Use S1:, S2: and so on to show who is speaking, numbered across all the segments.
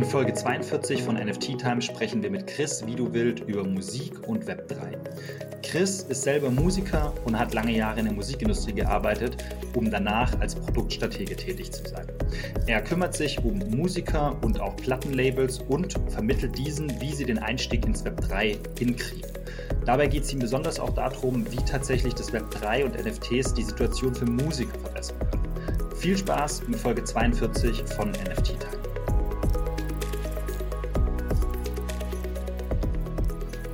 S1: In Folge 42 von NFT Time sprechen wir mit Chris wie du wild über Musik und Web 3. Chris ist selber Musiker und hat lange Jahre in der Musikindustrie gearbeitet, um danach als Produktstratege tätig zu sein. Er kümmert sich um Musiker und auch Plattenlabels und vermittelt diesen, wie sie den Einstieg ins Web 3 hinkriegen. Dabei geht es ihm besonders auch darum, wie tatsächlich das Web 3 und NFTs die Situation für Musiker verbessern können. Viel Spaß mit Folge 42 von NFT Time.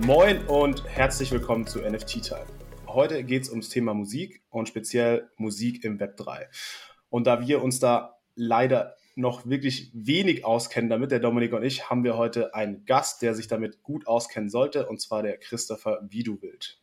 S2: Moin und herzlich willkommen zu NFT Time. Heute geht es ums Thema Musik und speziell Musik im Web 3. Und da wir uns da leider noch wirklich wenig auskennen damit, der Dominik und ich, haben wir heute einen Gast, der sich damit gut auskennen sollte, und zwar der Christopher Wieduwild.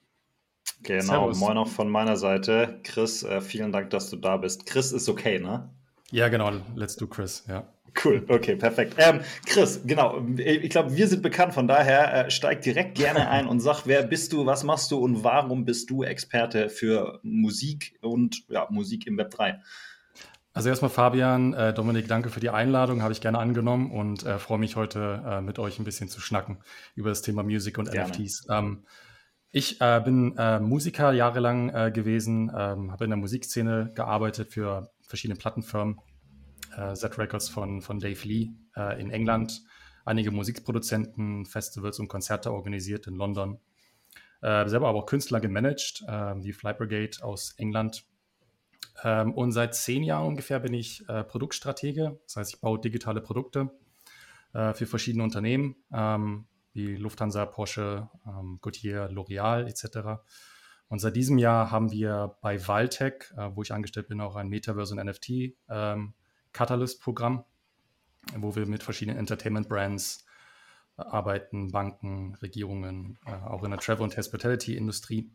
S1: Genau, Servus. moin auch von meiner Seite. Chris, äh, vielen Dank, dass du da bist. Chris ist okay, ne?
S3: Ja, genau, let's do Chris, ja.
S1: Cool, okay, perfekt. Ähm, Chris, genau, ich glaube, wir sind bekannt, von daher äh, steig direkt gerne ein und sag, wer bist du, was machst du und warum bist du Experte für Musik und ja, Musik im Web 3?
S3: Also erstmal Fabian, äh, Dominik, danke für die Einladung, habe ich gerne angenommen und äh, freue mich heute äh, mit euch ein bisschen zu schnacken über das Thema Music und gerne. NFTs. Ähm, ich äh, bin äh, Musiker jahrelang gewesen, ähm, habe in der Musikszene gearbeitet für verschiedene Plattenfirmen, Z Records von, von Dave Lee in England, einige Musikproduzenten, Festivals und Konzerte organisiert in London, selber aber auch Künstler gemanagt, wie Fly Brigade aus England ähm, und seit zehn Jahren ungefähr bin ich äh, Produktstratege. Das heißt, ich baue digitale Produkte äh, für verschiedene Unternehmen, ähm, wie Lufthansa, Porsche, ähm, Goodyear, L'Oreal etc. Und seit diesem Jahr haben wir bei Valtech, äh, wo ich angestellt bin, auch ein Metaverse und NFT ähm, Catalyst-Programm, wo wir mit verschiedenen Entertainment-Brands äh, arbeiten, Banken, Regierungen, äh, auch in der Travel- und Hospitality-Industrie.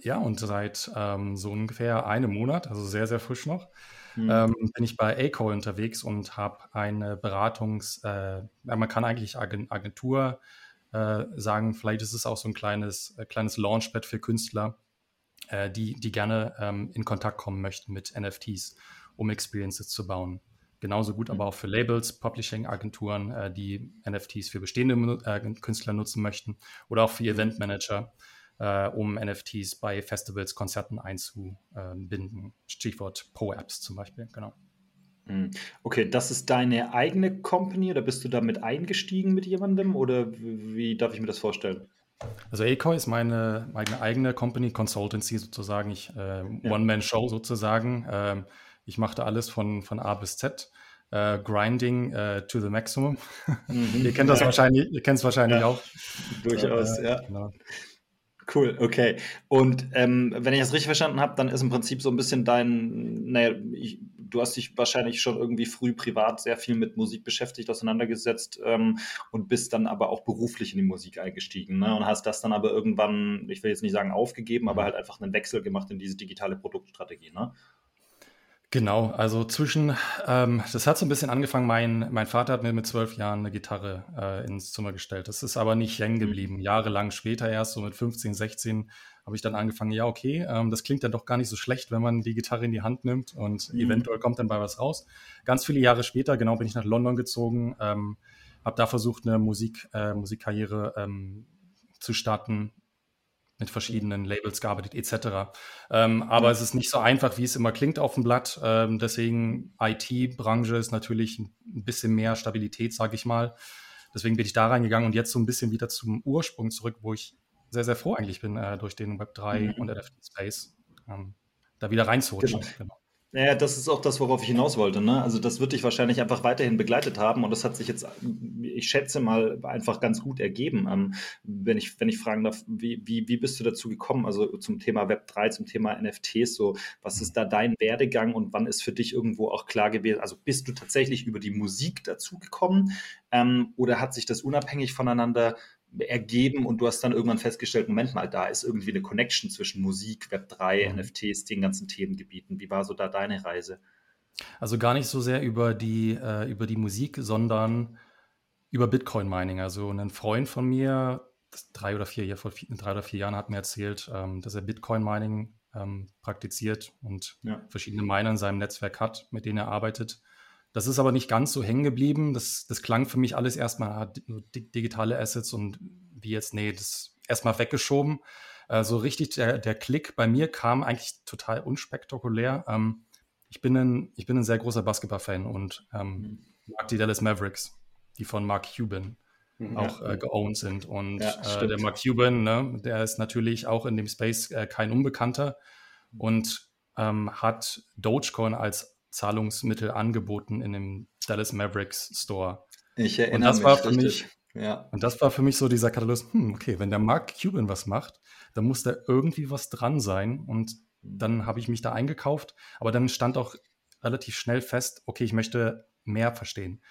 S3: Ja, und seit ähm, so ungefähr einem Monat, also sehr, sehr frisch noch, mhm. ähm, bin ich bei ACO unterwegs und habe eine Beratungs-, äh, man kann eigentlich Agentur äh, sagen, vielleicht ist es auch so ein kleines, äh, kleines Launchpad für Künstler, äh, die, die gerne ähm, in Kontakt kommen möchten mit NFTs, um Experiences zu bauen. Genauso gut mhm. aber auch für Labels, Publishing-Agenturen, äh, die NFTs für bestehende äh, Künstler nutzen möchten oder auch für Eventmanager äh, um NFTs bei Festivals, Konzerten einzubinden. Stichwort Pro-Apps zum Beispiel, genau.
S1: Hm. Okay, das ist deine eigene Company oder bist du damit eingestiegen mit jemandem oder wie darf ich mir das vorstellen?
S3: Also Acoy ist meine, meine eigene Company, Consultancy sozusagen, ich äh. One-Man-Show sozusagen. Ähm, ich machte alles von, von A bis Z. Uh, grinding uh, to the maximum. Mhm. ihr kennt das ja. wahrscheinlich, ihr kennt es wahrscheinlich ja. auch.
S1: Durchaus, äh, ja. Genau. Cool, okay. Und ähm, wenn ich das richtig verstanden habe, dann ist im Prinzip so ein bisschen dein, naja, ich, du hast dich wahrscheinlich schon irgendwie früh privat sehr viel mit Musik beschäftigt, auseinandergesetzt ähm, und bist dann aber auch beruflich in die Musik eingestiegen ne? und hast das dann aber irgendwann, ich will jetzt nicht sagen aufgegeben, aber mhm. halt einfach einen Wechsel gemacht in diese digitale Produktstrategie. Ne?
S3: Genau, also zwischen, ähm, das hat so ein bisschen angefangen, mein, mein Vater hat mir mit zwölf Jahren eine Gitarre äh, ins Zimmer gestellt. Das ist aber nicht hängen mhm. geblieben. Jahrelang später erst, so mit 15, 16, habe ich dann angefangen, ja, okay, ähm, das klingt dann doch gar nicht so schlecht, wenn man die Gitarre in die Hand nimmt und mhm. eventuell kommt dann bei was raus. Ganz viele Jahre später, genau, bin ich nach London gezogen, ähm, habe da versucht, eine Musik, äh, Musikkarriere ähm, zu starten, mit verschiedenen Labels gearbeitet etc. Ähm, aber mhm. es ist nicht so einfach, wie es immer klingt auf dem Blatt. Ähm, deswegen IT-Branche ist natürlich ein bisschen mehr Stabilität, sage ich mal. Deswegen bin ich da reingegangen und jetzt so ein bisschen wieder zum Ursprung zurück, wo ich sehr, sehr froh eigentlich bin äh, durch den Web3 mhm. und NFT-Space, ähm, da wieder reinzurutschen. Genau. genau.
S1: Naja, das ist auch das, worauf ich hinaus wollte. Ne? Also das wird dich wahrscheinlich einfach weiterhin begleitet haben und das hat sich jetzt, ich schätze mal, einfach ganz gut ergeben. Ähm, wenn, ich, wenn ich fragen darf, wie, wie, wie bist du dazu gekommen? Also zum Thema Web 3, zum Thema NFTs, so was ist da dein Werdegang und wann ist für dich irgendwo auch klar gewesen? Also bist du tatsächlich über die Musik dazu gekommen ähm, oder hat sich das unabhängig voneinander ergeben und du hast dann irgendwann festgestellt, Moment mal, da ist irgendwie eine Connection zwischen Musik, Web3, mhm. NFTs, den ganzen Themengebieten. Wie war so da deine Reise?
S3: Also gar nicht so sehr über die, äh, über die Musik, sondern über Bitcoin-Mining. Also ein Freund von mir, drei oder vier, vor drei oder vier Jahren hat mir erzählt, ähm, dass er Bitcoin-Mining ähm, praktiziert und ja. verschiedene Miner in seinem Netzwerk hat, mit denen er arbeitet. Das ist aber nicht ganz so hängen geblieben. Das, das klang für mich alles erstmal nur digitale Assets und wie jetzt, nee, das erstmal weggeschoben. Äh, so richtig der, der Klick bei mir kam eigentlich total unspektakulär. Ähm, ich, bin ein, ich bin ein sehr großer Basketball-Fan und ähm, mhm. mag die Dallas Mavericks, die von Mark Cuban mhm. auch äh, geowned sind. Und ja, äh, der Mark Cuban, ne, der ist natürlich auch in dem Space äh, kein Unbekannter und ähm, hat Dogecoin als Zahlungsmittel angeboten in dem Dallas Mavericks Store.
S1: Ich erinnere und das mich war für richtig. mich
S3: ja. Und das war für mich so dieser Katalog, hm, okay, wenn der Mark Cuban was macht, dann muss da irgendwie was dran sein. Und dann habe ich mich da eingekauft. Aber dann stand auch relativ schnell fest, okay, ich möchte mehr verstehen.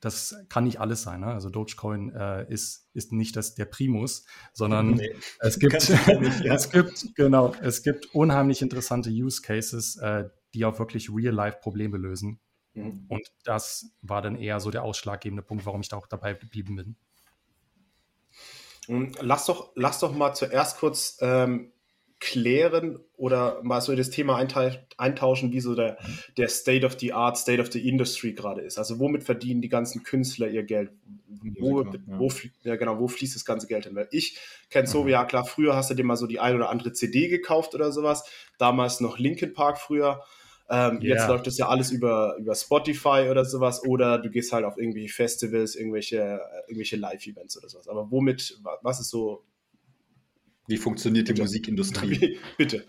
S3: Das kann nicht alles sein. Ne? Also Dogecoin äh, ist, ist nicht das, der Primus, sondern nee, es, gibt, nicht, ja. es gibt, genau, es gibt unheimlich interessante Use Cases, äh, die auch wirklich Real-Life-Probleme lösen. Mhm. Und das war dann eher so der ausschlaggebende Punkt, warum ich da auch dabei geblieben bin.
S2: Lass doch, lass doch mal zuerst kurz ähm, klären oder mal so das Thema eintauschen, wie so der, der State of the Art, State of the Industry gerade ist. Also womit verdienen die ganzen Künstler ihr Geld? Wo, ja. wo, ja, genau, wo fließt das ganze Geld hin? Weil ich kenne so, mhm. ja klar, früher hast du dir mal so die ein oder andere CD gekauft oder sowas. Damals noch Linkin Park früher. Ähm, yeah. Jetzt läuft das ja alles über, über Spotify oder sowas oder du gehst halt auf irgendwelche Festivals, irgendwelche, irgendwelche Live-Events oder sowas. Aber womit, was ist so.
S1: Wie funktioniert die Bitte. Musikindustrie?
S2: Bitte.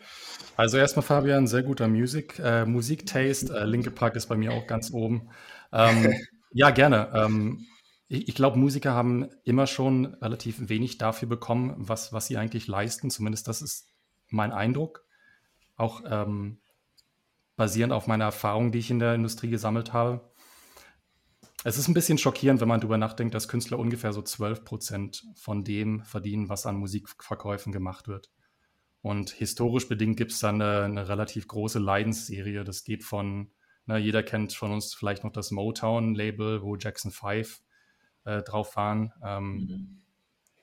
S3: Also erstmal Fabian, sehr guter Musik, äh, Musiktaste. Äh, Linke Park ist bei mir auch ganz oben. Ähm, ja, gerne. Ähm, ich, ich glaube, Musiker haben immer schon relativ wenig dafür bekommen, was, was sie eigentlich leisten. Zumindest das ist mein Eindruck. Auch ähm, basierend auf meiner Erfahrung, die ich in der Industrie gesammelt habe. Es ist ein bisschen schockierend, wenn man darüber nachdenkt, dass Künstler ungefähr so 12 Prozent von dem verdienen, was an Musikverkäufen gemacht wird. Und historisch bedingt gibt es dann eine, eine, relativ große Leidensserie. Das geht von, na, jeder kennt von uns vielleicht noch das Motown-Label, wo Jackson 5 äh, drauf waren. Ähm, mhm.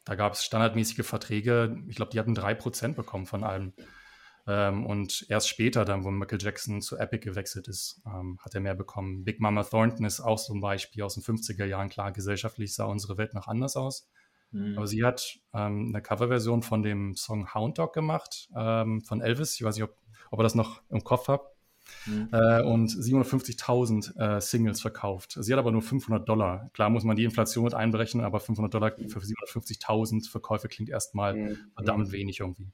S3: Da gab es standardmäßige Verträge. Ich glaube, die hatten 3% bekommen von allem. Ähm, und erst später, dann, wo Michael Jackson zu Epic gewechselt ist, ähm, hat er mehr bekommen. Big Mama Thornton ist auch so ein Beispiel aus den 50er Jahren. Klar, gesellschaftlich sah unsere Welt noch anders aus. Mhm. Aber sie hat ähm, eine Coverversion von dem Song Hound Dog gemacht, ähm, von Elvis. Ich weiß nicht, ob, ob ihr das noch im Kopf habt. Mhm. Äh, und 750.000 äh, Singles verkauft. Sie hat aber nur 500 Dollar. Klar muss man die Inflation mit einberechnen, aber 500 Dollar für 750.000 Verkäufe klingt erstmal mhm. verdammt wenig irgendwie.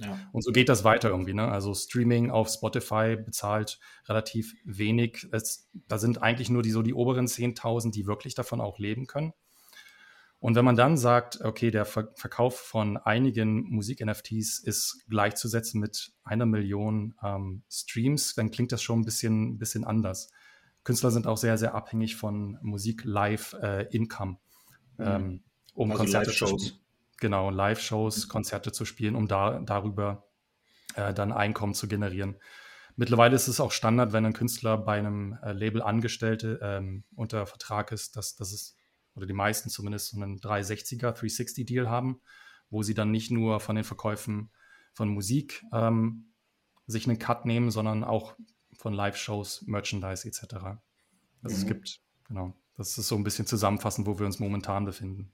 S3: Ja. Und so geht das weiter irgendwie. Ne? Also Streaming auf Spotify bezahlt relativ wenig. Es, da sind eigentlich nur die so die oberen 10.000, die wirklich davon auch leben können. Und wenn man dann sagt, okay, der Ver Verkauf von einigen Musik-NFTs ist gleichzusetzen mit einer Million ähm, Streams, dann klingt das schon ein bisschen, bisschen anders. Künstler sind auch sehr, sehr abhängig von Musik-Live-Income, äh, mhm. ähm, um also Konzerte zu genau, Live-Shows, Konzerte zu spielen, um da, darüber äh, dann Einkommen zu generieren. Mittlerweile ist es auch Standard, wenn ein Künstler bei einem äh, Label Angestellte ähm, unter Vertrag ist, dass, dass es, oder die meisten zumindest, so einen 360er, 360-Deal haben, wo sie dann nicht nur von den Verkäufen von Musik ähm, sich einen Cut nehmen, sondern auch von Live-Shows, Merchandise etc. Also mhm. es gibt, genau, das ist so ein bisschen zusammenfassend, wo wir uns momentan befinden.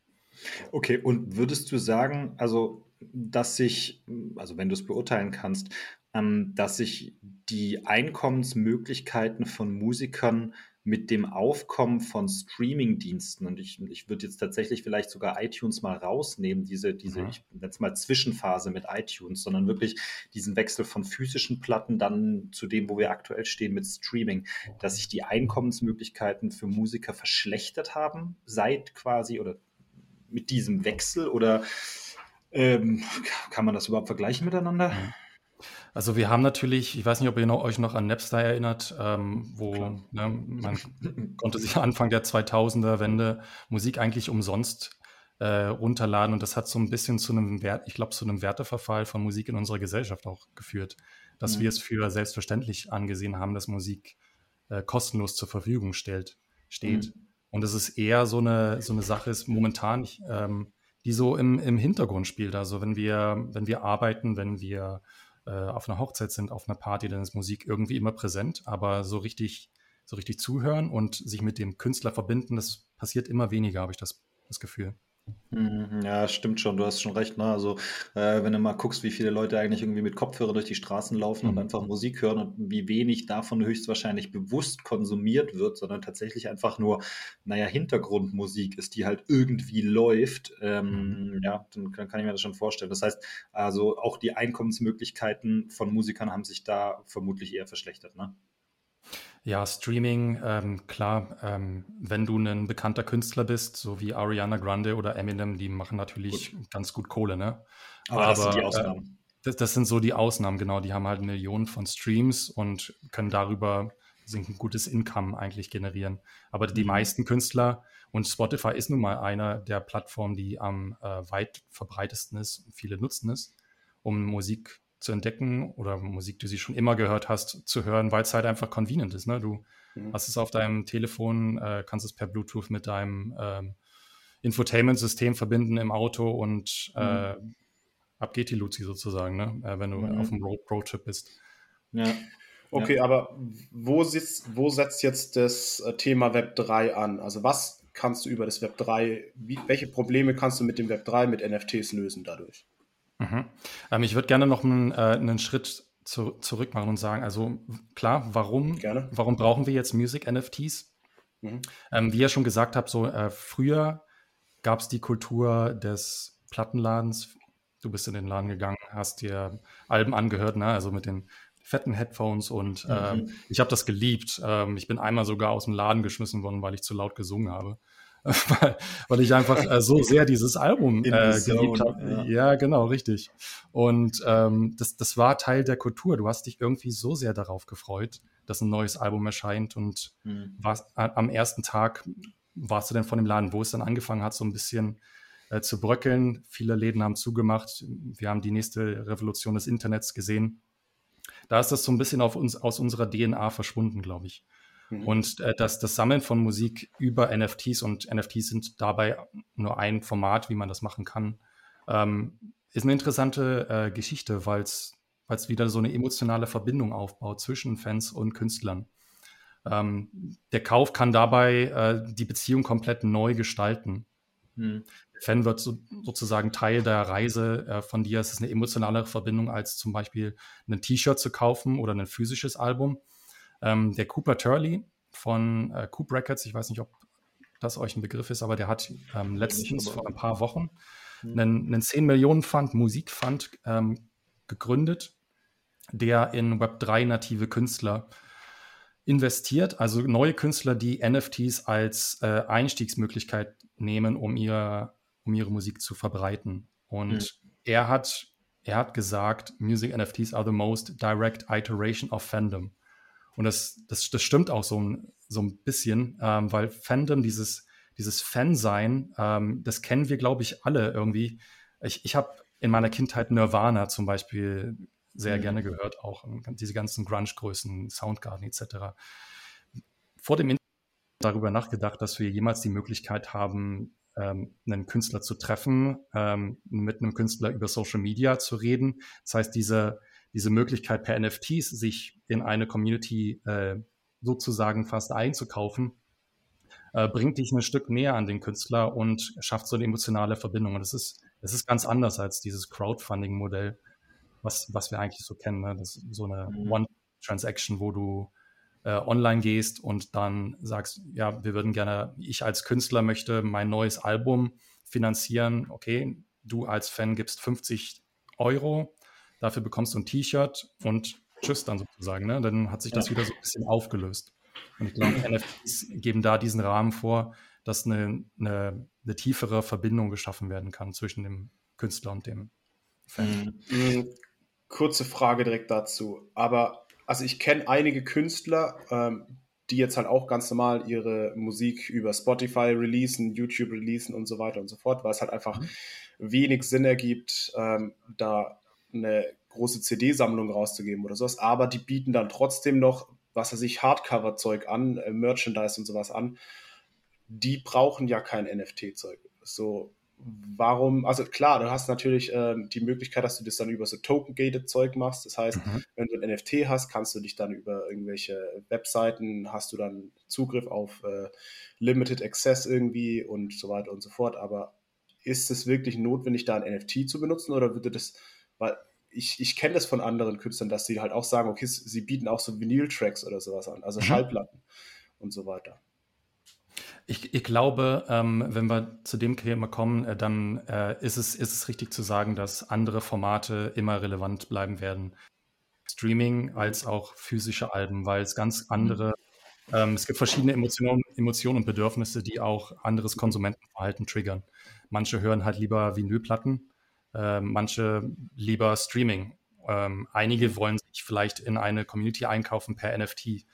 S1: Okay, und würdest du sagen, also, dass sich, also wenn du es beurteilen kannst, ähm, dass sich die Einkommensmöglichkeiten von Musikern mit dem Aufkommen von Streaming-Diensten, und ich, ich würde jetzt tatsächlich vielleicht sogar iTunes mal rausnehmen, diese, diese, mhm. ich nenne es mal Zwischenphase mit iTunes, sondern wirklich diesen Wechsel von physischen Platten dann zu dem, wo wir aktuell stehen mit Streaming, dass sich die Einkommensmöglichkeiten für Musiker verschlechtert haben, seit quasi oder mit diesem Wechsel oder ähm, kann man das überhaupt vergleichen miteinander?
S3: Also wir haben natürlich, ich weiß nicht, ob ihr noch, euch noch an Napster erinnert, ähm, wo ne, man konnte sich Anfang der 2000er Wende Musik eigentlich umsonst äh, runterladen und das hat so ein bisschen zu einem Wert, ich glaube, zu einem Werteverfall von Musik in unserer Gesellschaft auch geführt, dass mhm. wir es für selbstverständlich angesehen haben, dass Musik äh, kostenlos zur Verfügung stellt, steht. Mhm. Und es ist eher so eine, so eine Sache ist momentan, ähm, die so im, im Hintergrund spielt. Also wenn wir, wenn wir arbeiten, wenn wir äh, auf einer Hochzeit sind, auf einer Party, dann ist Musik irgendwie immer präsent, aber so richtig so richtig zuhören und sich mit dem Künstler verbinden, das passiert immer weniger, habe ich das, das Gefühl.
S1: Mhm, ja, stimmt schon, du hast schon recht, ne? Also, äh, wenn du mal guckst, wie viele Leute eigentlich irgendwie mit Kopfhörer durch die Straßen laufen und mhm. einfach Musik hören und wie wenig davon höchstwahrscheinlich bewusst konsumiert wird, sondern tatsächlich einfach nur, naja, Hintergrundmusik ist, die halt irgendwie läuft, ähm, Mhm. ja, dann kann kann ich mir das schon vorstellen. Das heißt, also auch die Einkommensmöglichkeiten von Musikern haben sich da vermutlich eher verschlechtert, ne?
S3: Ja, Streaming, ähm, klar, ähm, wenn du ein bekannter Künstler bist, so wie Ariana Grande oder Eminem, die machen natürlich gut. ganz gut Kohle, ne?
S1: Aber, Aber das sind die äh, Ausnahmen.
S3: Äh, das, das, sind so die Ausnahmen, genau. Die haben halt Millionen von Streams und können darüber ein gutes Income eigentlich generieren. Aber die mhm. meisten Künstler, und Spotify ist nun mal einer der Plattformen, die am äh, weit verbreitesten ist, viele nutzen es, um Musik zu entdecken oder Musik, die du schon immer gehört hast, zu hören, weil es halt einfach convenient ist. Ne? Du mhm. hast es auf deinem Telefon, äh, kannst es per Bluetooth mit deinem ähm, Infotainment-System verbinden im Auto und mhm. äh, ab geht die Luzi sozusagen, ne? Äh, wenn du mhm. auf dem Road Roadtrip bist.
S2: Ja. Okay, ja. aber wo, sitzt, wo setzt jetzt das äh, Thema Web 3 an? Also was kannst du über das Web 3, wie, welche Probleme kannst du mit dem Web 3, mit NFTs lösen dadurch?
S3: Mhm. Ähm, ich würde gerne noch einen, äh, einen Schritt zu, zurück machen und sagen, also klar, warum, gerne. warum brauchen wir jetzt Music-NFTs? Mhm. Ähm, wie ihr schon gesagt habt, so äh, früher gab es die Kultur des Plattenladens. Du bist in den Laden gegangen, hast dir Alben angehört, ne? also mit den fetten Headphones und ähm, mhm. ich habe das geliebt. Ähm, ich bin einmal sogar aus dem Laden geschmissen worden, weil ich zu laut gesungen habe. weil, weil ich einfach äh, so sehr dieses Album äh, geliebt habe. Ja. ja. genau, richtig. Und ähm, das, das war Teil der Kultur. Du hast dich irgendwie so sehr darauf gefreut, dass ein neues Album erscheint und mhm. warst, am ersten Tag warst du dann von dem Laden, wo es dann angefangen hat, so ein bisschen äh, zu bröckeln. Viele Läden haben zugemacht. Wir haben die nächste Revolution des Internets gesehen. Da ist das so ein bisschen auf uns, aus unserer DNA verschwunden, glaube ich. Mhm. Und äh, das, das Sammeln von Musik über NFTs und NFTs sind dabei nur ein Format, wie man das machen kann, ähm, ist eine interessante äh, Geschichte, weil es wieder so eine emotionale Verbindung aufbaut zwischen Fans und Künstlern. Ähm, der Kauf kann dabei äh, die Beziehung komplett neu gestalten. Mhm. Der Fan wird so, sozusagen Teil der Reise äh, von dir. Es ist eine emotionale Verbindung, als zum Beispiel ein T-Shirt zu kaufen oder ein physisches Album. Ähm, der Cooper Turley von äh, Coop Records, ich weiß nicht, ob das euch ein Begriff ist, aber der hat ähm, letztens vor ein paar Wochen hm. einen, einen 10 Millionen Fund, Musikfund ähm, gegründet, der in Web3 native Künstler investiert, also neue Künstler, die NFTs als äh, Einstiegsmöglichkeit nehmen, um, ihr, um ihre Musik zu verbreiten. Und mhm. er, hat, er hat gesagt, Music NFTs are the most direct iteration of fandom. Und das, das, das stimmt auch so ein, so ein bisschen, ähm, weil Fandom, dieses, dieses Fansein, ähm, das kennen wir, glaube ich, alle irgendwie. Ich, ich habe in meiner Kindheit Nirvana zum Beispiel sehr mhm. gerne gehört, auch diese ganzen Grunge-Größen, Soundgarden etc. Vor dem Internet darüber nachgedacht, dass wir jemals die Möglichkeit haben, ähm, einen Künstler zu treffen, ähm, mit einem Künstler über Social Media zu reden. Das heißt, diese, diese Möglichkeit per NFTs sich in eine Community äh, sozusagen fast einzukaufen, äh, bringt dich ein Stück näher an den Künstler und schafft so eine emotionale Verbindung. Und das ist, das ist ganz anders als dieses Crowdfunding-Modell, was, was wir eigentlich so kennen. Ne? Das ist so eine mhm. One-Transaction, wo du äh, online gehst und dann sagst, ja, wir würden gerne, ich als Künstler möchte mein neues Album finanzieren. Okay, du als Fan gibst 50 Euro Dafür bekommst du ein T-Shirt und tschüss dann sozusagen. Ne? Dann hat sich das ja. wieder so ein bisschen aufgelöst. Und ich glaube, NFTs geben da diesen Rahmen vor, dass eine, eine, eine, tiefere Verbindung geschaffen werden kann zwischen dem Künstler und dem Fan.
S2: Mhm. Kurze Frage direkt dazu. Aber also ich kenne einige Künstler, ähm, die jetzt halt auch ganz normal ihre Musik über Spotify releasen, YouTube releasen und so weiter und so fort, weil es halt einfach mhm. wenig Sinn ergibt, ähm, da eine große CD-Sammlung rauszugeben oder sowas, aber die bieten dann trotzdem noch, was er sich Hardcover-Zeug an, äh, Merchandise und sowas an. Die brauchen ja kein NFT-Zeug. So, warum, also klar, du hast natürlich ähm, die Möglichkeit, dass du das dann über so Token-Gated Zeug machst. Das heißt, mhm. wenn du ein NFT hast, kannst du dich dann über irgendwelche Webseiten, hast du dann Zugriff auf äh, Limited Access irgendwie und so weiter und so fort. Aber ist es wirklich notwendig, da ein NFT zu benutzen oder würde das, weil ich, ich kenne das von anderen Künstlern, dass sie halt auch sagen, okay, sie bieten auch so Vinyl-Tracks oder sowas an, also mhm. Schallplatten und so weiter.
S3: Ich, ich glaube, ähm, wenn wir zu dem Thema kommen, äh, dann äh, ist, es, ist es richtig zu sagen, dass andere Formate immer relevant bleiben werden. Streaming als auch physische Alben, weil es ganz mhm. andere, ähm, es gibt verschiedene Emotionen, Emotionen und Bedürfnisse, die auch anderes Konsumentenverhalten triggern. Manche hören halt lieber Vinylplatten, äh, manche lieber Streaming. Ähm, einige wollen sich vielleicht in eine Community einkaufen per NFT.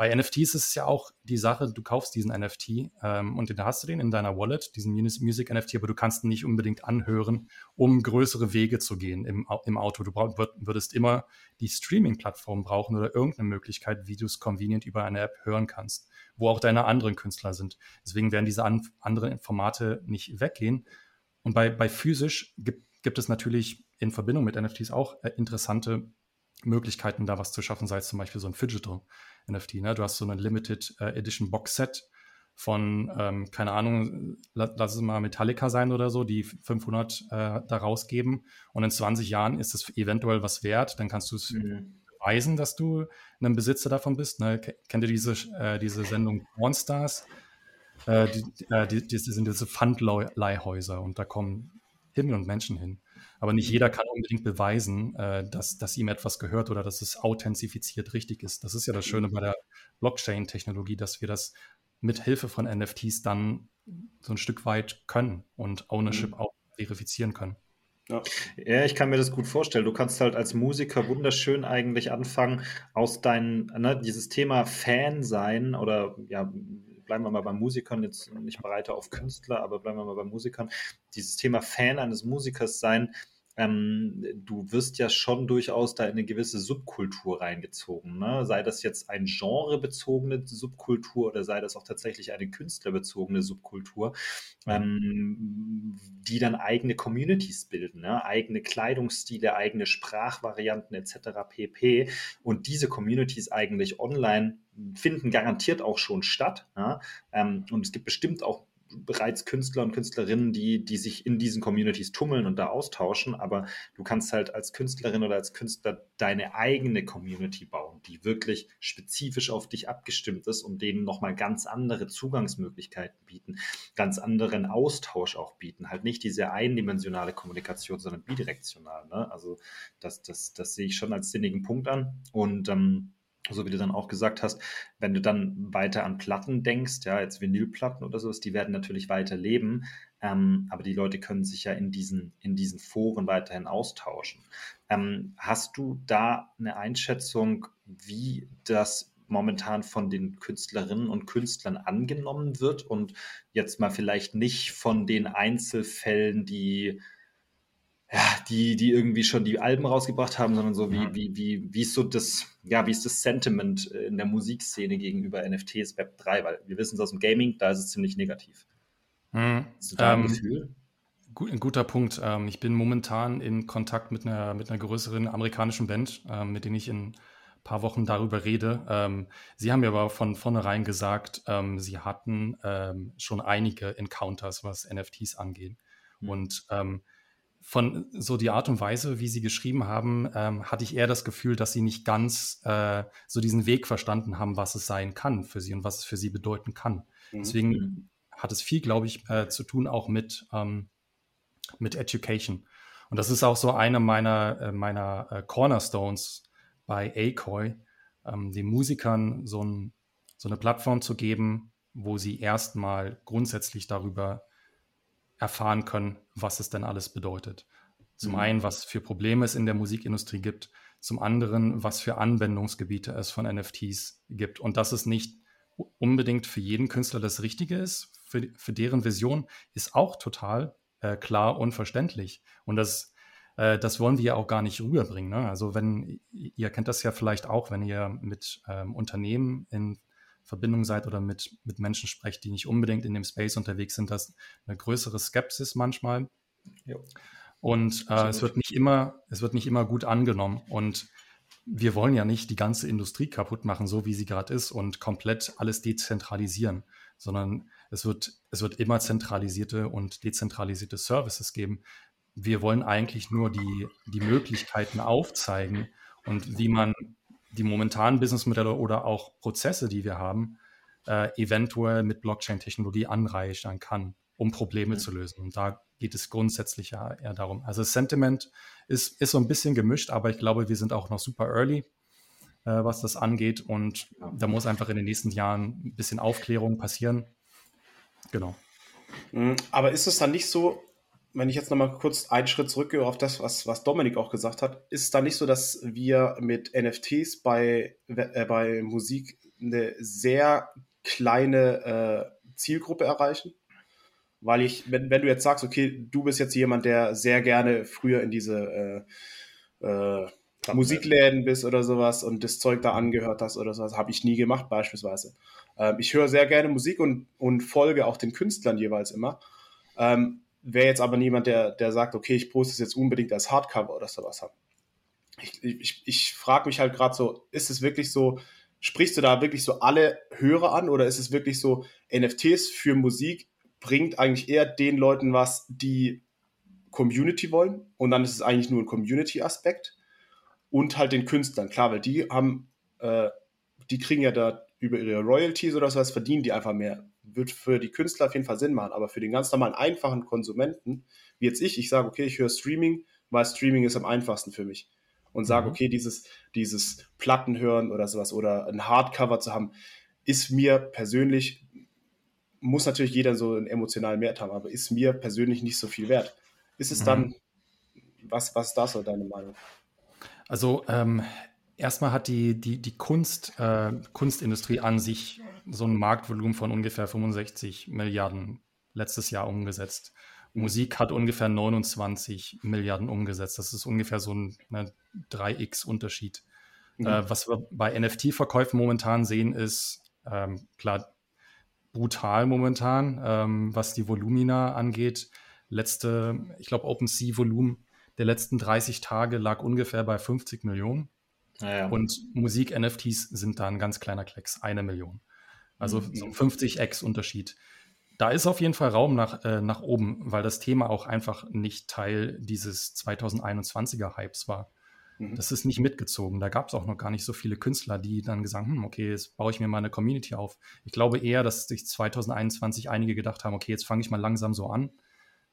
S3: Bei NFTs ist es ja auch die Sache, du kaufst diesen NFT ähm, und dann hast du den in deiner Wallet, diesen Music NFT, aber du kannst ihn nicht unbedingt anhören, um größere Wege zu gehen im, im Auto. Du brauch, würdest immer die Streaming-Plattform brauchen oder irgendeine Möglichkeit, wie du es convenient über eine App hören kannst, wo auch deine anderen Künstler sind. Deswegen werden diese an, anderen Formate nicht weggehen. Und bei, bei physisch gibt, gibt es natürlich in Verbindung mit NFTs auch äh, interessante Möglichkeiten, da was zu schaffen, sei es zum Beispiel so ein Fidgetal NFT. Ne? Du hast so ein Limited äh, Edition Box Set von, ähm, keine Ahnung, lass es mal Metallica sein oder so, die 500 äh, da rausgeben und in 20 Jahren ist es eventuell was wert, dann kannst du es mhm. beweisen, dass du ein Besitzer davon bist. Ne? Kennt ihr diese, äh, diese Sendung Pornstars? Äh, die, äh, die, die, sind diese Pfandleihhäuser und da kommen Himmel und Menschen hin. Aber nicht jeder kann unbedingt beweisen, äh, dass, dass ihm etwas gehört oder dass es authentifiziert richtig ist. Das ist ja das Schöne bei der Blockchain-Technologie, dass wir das mit Hilfe von NFTs dann so ein Stück weit können und Ownership mhm. auch verifizieren können.
S1: Ja. ja. ich kann mir das gut vorstellen. Du kannst halt als Musiker wunderschön eigentlich anfangen, aus deinem, ne, dieses Thema Fan sein oder ja, bleiben wir mal bei Musikern, jetzt nicht breiter auf Künstler, aber bleiben wir mal bei Musikern, dieses Thema Fan eines Musikers sein, ähm, du wirst ja schon durchaus da in eine gewisse Subkultur reingezogen. Ne? Sei das jetzt ein genrebezogene Subkultur oder sei das auch tatsächlich eine künstlerbezogene Subkultur, ähm, die dann eigene Communities bilden, ne? eigene Kleidungsstile, eigene Sprachvarianten etc. pp. Und diese Communities eigentlich online finden garantiert auch schon statt. Ja? Ähm, und es gibt bestimmt auch bereits Künstler und Künstlerinnen, die, die sich in diesen Communities tummeln und da austauschen, aber du kannst halt als Künstlerin oder als Künstler deine eigene Community bauen, die wirklich spezifisch auf dich abgestimmt ist und denen nochmal ganz andere Zugangsmöglichkeiten bieten, ganz anderen Austausch auch bieten. Halt nicht diese eindimensionale Kommunikation, sondern bidirektional. Ne? Also das, das, das sehe ich schon als sinnigen Punkt an und ähm, so wie du dann auch gesagt hast, wenn du dann weiter an Platten denkst, ja, jetzt Vinylplatten oder sowas, die werden natürlich weiter leben, ähm, aber die Leute können sich ja in diesen, in diesen Foren weiterhin austauschen. Ähm, hast du da eine Einschätzung, wie das momentan von den Künstlerinnen und Künstlern angenommen wird und jetzt mal vielleicht nicht von den Einzelfällen, die ja, die, die irgendwie schon die Alben rausgebracht haben, sondern so wie, wie, wie, wie ist so das, ja, wie ist das Sentiment in der Musikszene gegenüber NFTs Web 3? Weil wir wissen es aus dem Gaming, da ist es ziemlich negativ.
S3: Hm. Hast du da ähm, ein Gefühl? Gut, ein guter Punkt. Ähm, ich bin momentan in Kontakt mit einer, mit einer größeren amerikanischen Band, ähm, mit denen ich in ein paar Wochen darüber rede. Ähm, sie haben mir aber von vornherein gesagt, ähm, sie hatten ähm, schon einige Encounters, was NFTs angeht. Mhm. Und von so die Art und Weise, wie sie geschrieben haben, ähm, hatte ich eher das Gefühl, dass sie nicht ganz äh, so diesen Weg verstanden haben, was es sein kann für sie und was es für sie bedeuten kann. Mhm. Deswegen mhm. hat es viel, glaube ich, äh, zu tun auch mit, ähm, mit Education. Und das ist auch so eine meiner, äh, meiner äh, Cornerstones bei ACOI, ähm, den Musikern so, ein, so eine Plattform zu geben, wo sie erstmal grundsätzlich darüber erfahren können, was es denn alles bedeutet. Zum mhm. einen, was für Probleme es in der Musikindustrie gibt, zum anderen, was für Anwendungsgebiete es von NFTs gibt und dass es nicht unbedingt für jeden Künstler das Richtige ist, für, für deren Vision ist auch total äh, klar und verständlich. Und das, äh, das wollen wir ja auch gar nicht rüberbringen. Ne? Also wenn, ihr kennt das ja vielleicht auch, wenn ihr mit ähm, Unternehmen in Verbindung seid oder mit, mit Menschen sprecht, die nicht unbedingt in dem Space unterwegs sind, das eine größere Skepsis manchmal. Jo. Und äh, es wird nicht immer, es wird nicht immer gut angenommen. Und wir wollen ja nicht die ganze Industrie kaputt machen, so wie sie gerade ist und komplett alles dezentralisieren, sondern es wird, es wird immer zentralisierte und dezentralisierte Services geben. Wir wollen eigentlich nur die, die Möglichkeiten aufzeigen und wie man die momentanen Businessmodelle oder auch Prozesse, die wir haben, äh, eventuell mit Blockchain-Technologie anreichern kann, um Probleme mhm. zu lösen. Und da geht es grundsätzlich ja eher darum. Also Sentiment ist, ist so ein bisschen gemischt, aber ich glaube, wir sind auch noch super early, äh, was das angeht. Und da muss einfach in den nächsten Jahren ein bisschen Aufklärung passieren. Genau.
S2: Mhm. Aber ist es dann nicht so, wenn ich jetzt nochmal kurz einen Schritt zurückgehe auf das, was, was Dominik auch gesagt hat, ist es dann nicht so, dass wir mit NFTs bei, äh, bei Musik eine sehr kleine äh, Zielgruppe erreichen? Weil ich, wenn, wenn du jetzt sagst, okay, du bist jetzt jemand, der sehr gerne früher in diese äh, äh, Musikläden bist oder sowas und das Zeug da angehört hast oder sowas, habe ich nie gemacht beispielsweise. Ähm, ich höre sehr gerne Musik und, und folge auch den Künstlern jeweils immer. Ähm, Wäre jetzt aber niemand, der, der sagt, okay, ich poste es jetzt unbedingt als Hardcover oder sowas haben. Ich, ich, ich frage mich halt gerade so, ist es wirklich so, sprichst du da wirklich so alle Hörer an oder ist es wirklich so, NFTs für Musik bringt eigentlich eher den Leuten was, die Community wollen. Und dann ist es eigentlich nur ein Community-Aspekt. Und halt den Künstlern, klar, weil die haben, äh, die kriegen ja da über ihre Royalties oder sowas, verdienen die einfach mehr. Wird für die Künstler auf jeden Fall Sinn machen, aber für den ganz normalen, einfachen Konsumenten, wie jetzt ich, ich sage, okay, ich höre Streaming, weil Streaming ist am einfachsten für mich. Und sage, mhm. okay, dieses, dieses Platten hören oder sowas oder ein Hardcover zu haben, ist mir persönlich muss natürlich jeder so einen emotionalen Wert haben, aber ist mir persönlich nicht so viel wert. Ist es dann, mhm. was, was ist da so deine Meinung?
S3: Also ähm, erstmal hat die, die, die Kunst, äh, Kunstindustrie an sich so ein Marktvolumen von ungefähr 65 Milliarden letztes Jahr umgesetzt. Musik hat ungefähr 29 Milliarden umgesetzt. Das ist ungefähr so ein ne, 3x-Unterschied. Mhm. Äh, was wir bei NFT-Verkäufen momentan sehen, ist, ähm, klar, brutal momentan, ähm, was die Volumina angeht. Letzte, ich glaube, OpenSea-Volumen der letzten 30 Tage lag ungefähr bei 50 Millionen. Ja, ja. Und Musik-NFTs sind da ein ganz kleiner Klecks, eine Million. Also mhm. so 50x Unterschied. Da ist auf jeden Fall Raum nach, äh, nach oben, weil das Thema auch einfach nicht Teil dieses 2021er Hypes war. Mhm. Das ist nicht mitgezogen. Da gab es auch noch gar nicht so viele Künstler, die dann gesagt haben, hm, okay, jetzt baue ich mir mal eine Community auf. Ich glaube eher, dass sich 2021 einige gedacht haben, okay, jetzt fange ich mal langsam so an.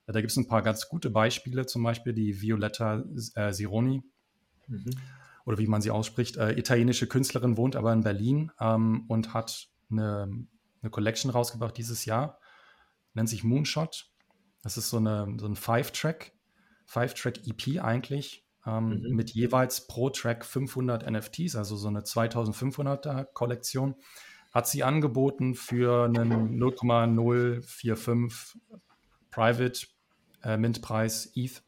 S3: Da gibt es ein paar ganz gute Beispiele, zum Beispiel die Violetta äh, Sironi. Mhm. Oder wie man sie ausspricht. Äh, italienische Künstlerin wohnt aber in Berlin ähm, und hat eine, eine Collection rausgebracht dieses Jahr. Nennt sich Moonshot. Das ist so, eine, so ein Five-Track, Five-Track-EP eigentlich ähm, mhm. mit jeweils pro Track 500 NFTs, also so eine 2500er Kollektion, hat sie angeboten für einen 0,045 Private äh, Mint-Preis ETH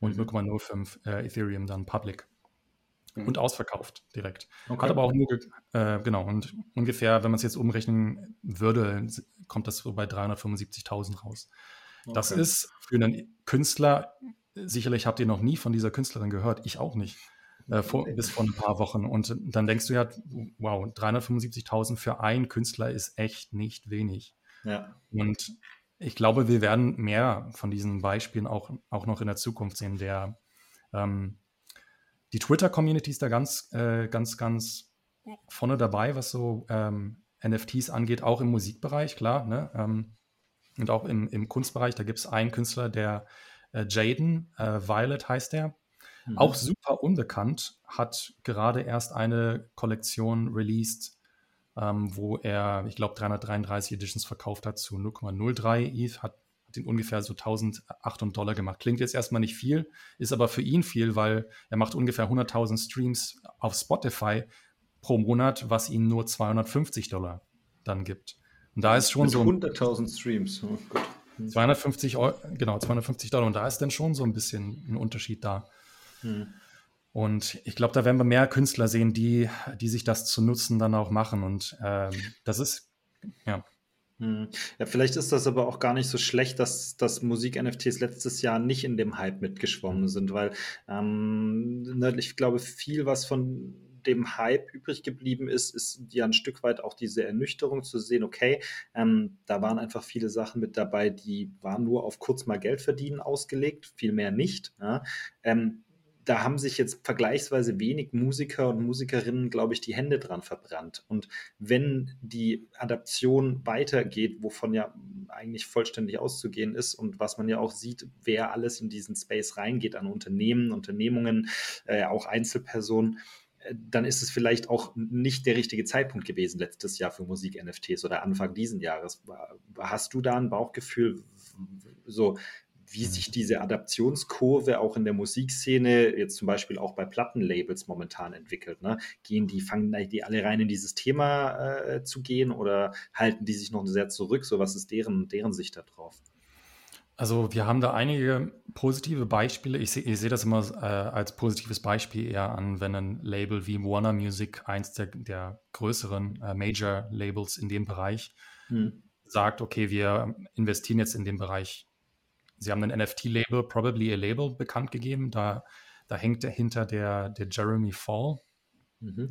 S3: und mhm. 0,05 äh, Ethereum dann Public. Mhm. Und ausverkauft direkt. Okay. Hat aber auch nur, äh, genau, und ungefähr, wenn man es jetzt umrechnen würde, kommt das so bei 375.000 raus. Okay. Das ist für einen Künstler sicherlich habt ihr noch nie von dieser Künstlerin gehört, ich auch nicht, äh, vor, bis vor ein paar Wochen. Und dann denkst du ja, wow, 375.000 für einen Künstler ist echt nicht wenig. Ja. Und ich glaube, wir werden mehr von diesen Beispielen auch, auch noch in der Zukunft sehen. Der, ähm, die Twitter-Community ist da ganz, äh, ganz, ganz vorne dabei, was so ähm, NFTs angeht, auch im Musikbereich, klar. Ne? Ähm, und auch im, im Kunstbereich, da gibt es einen Künstler, der äh, Jaden, äh, Violet heißt er. Mhm. Auch super unbekannt, hat gerade erst eine Kollektion released, ähm, wo er, ich glaube, 333 Editions verkauft hat zu 0,03 ETH, hat, ihn ungefähr so 1800 Dollar gemacht. Klingt jetzt erstmal nicht viel, ist aber für ihn viel, weil er macht ungefähr 100.000 Streams auf Spotify pro Monat, was ihm nur 250 Dollar dann gibt. Und da ist schon
S1: Mit
S3: so.
S1: 100.000 Streams, oh Gott.
S3: 250 Euro, genau, 250 Dollar. Und da ist dann schon so ein bisschen ein Unterschied da. Hm. Und ich glaube, da werden wir mehr Künstler sehen, die, die sich das zu nutzen dann auch machen. Und ähm, das ist, ja.
S1: Hm. Ja, vielleicht ist das aber auch gar nicht so schlecht, dass, dass Musik-NFTs letztes Jahr nicht in dem Hype mitgeschwommen sind, weil ähm, ne, ich glaube, viel, was von dem Hype übrig geblieben ist, ist ja ein Stück weit auch diese Ernüchterung zu sehen, okay, ähm, da waren einfach viele Sachen mit dabei, die waren nur auf kurz mal Geld verdienen ausgelegt, viel mehr nicht. Ja? Ähm, da haben sich jetzt vergleichsweise wenig Musiker und Musikerinnen, glaube ich, die Hände dran verbrannt. Und wenn die Adaption weitergeht, wovon ja eigentlich vollständig auszugehen ist und was man ja auch sieht, wer alles in diesen Space reingeht an Unternehmen, Unternehmungen, äh, auch Einzelpersonen, äh, dann ist es vielleicht auch nicht der richtige Zeitpunkt gewesen letztes Jahr für Musik-NFTs oder Anfang diesen Jahres. Hast du da ein Bauchgefühl, so wie sich diese Adaptionskurve auch in der Musikszene, jetzt zum Beispiel auch bei Plattenlabels momentan entwickelt. Ne? Gehen die, fangen die alle rein in dieses Thema äh, zu gehen oder halten die sich noch sehr zurück? So, was ist deren, deren Sicht darauf?
S3: Also wir haben da einige positive Beispiele. Ich sehe seh das immer äh, als positives Beispiel eher an, wenn ein Label wie Warner Music, eins der, der größeren äh, Major-Labels in dem Bereich, hm. sagt, okay, wir investieren jetzt in den Bereich Sie haben ein NFT-Label, Probably a Label, bekannt gegeben. Da, da hängt dahinter der, der Jeremy Fall. Mhm.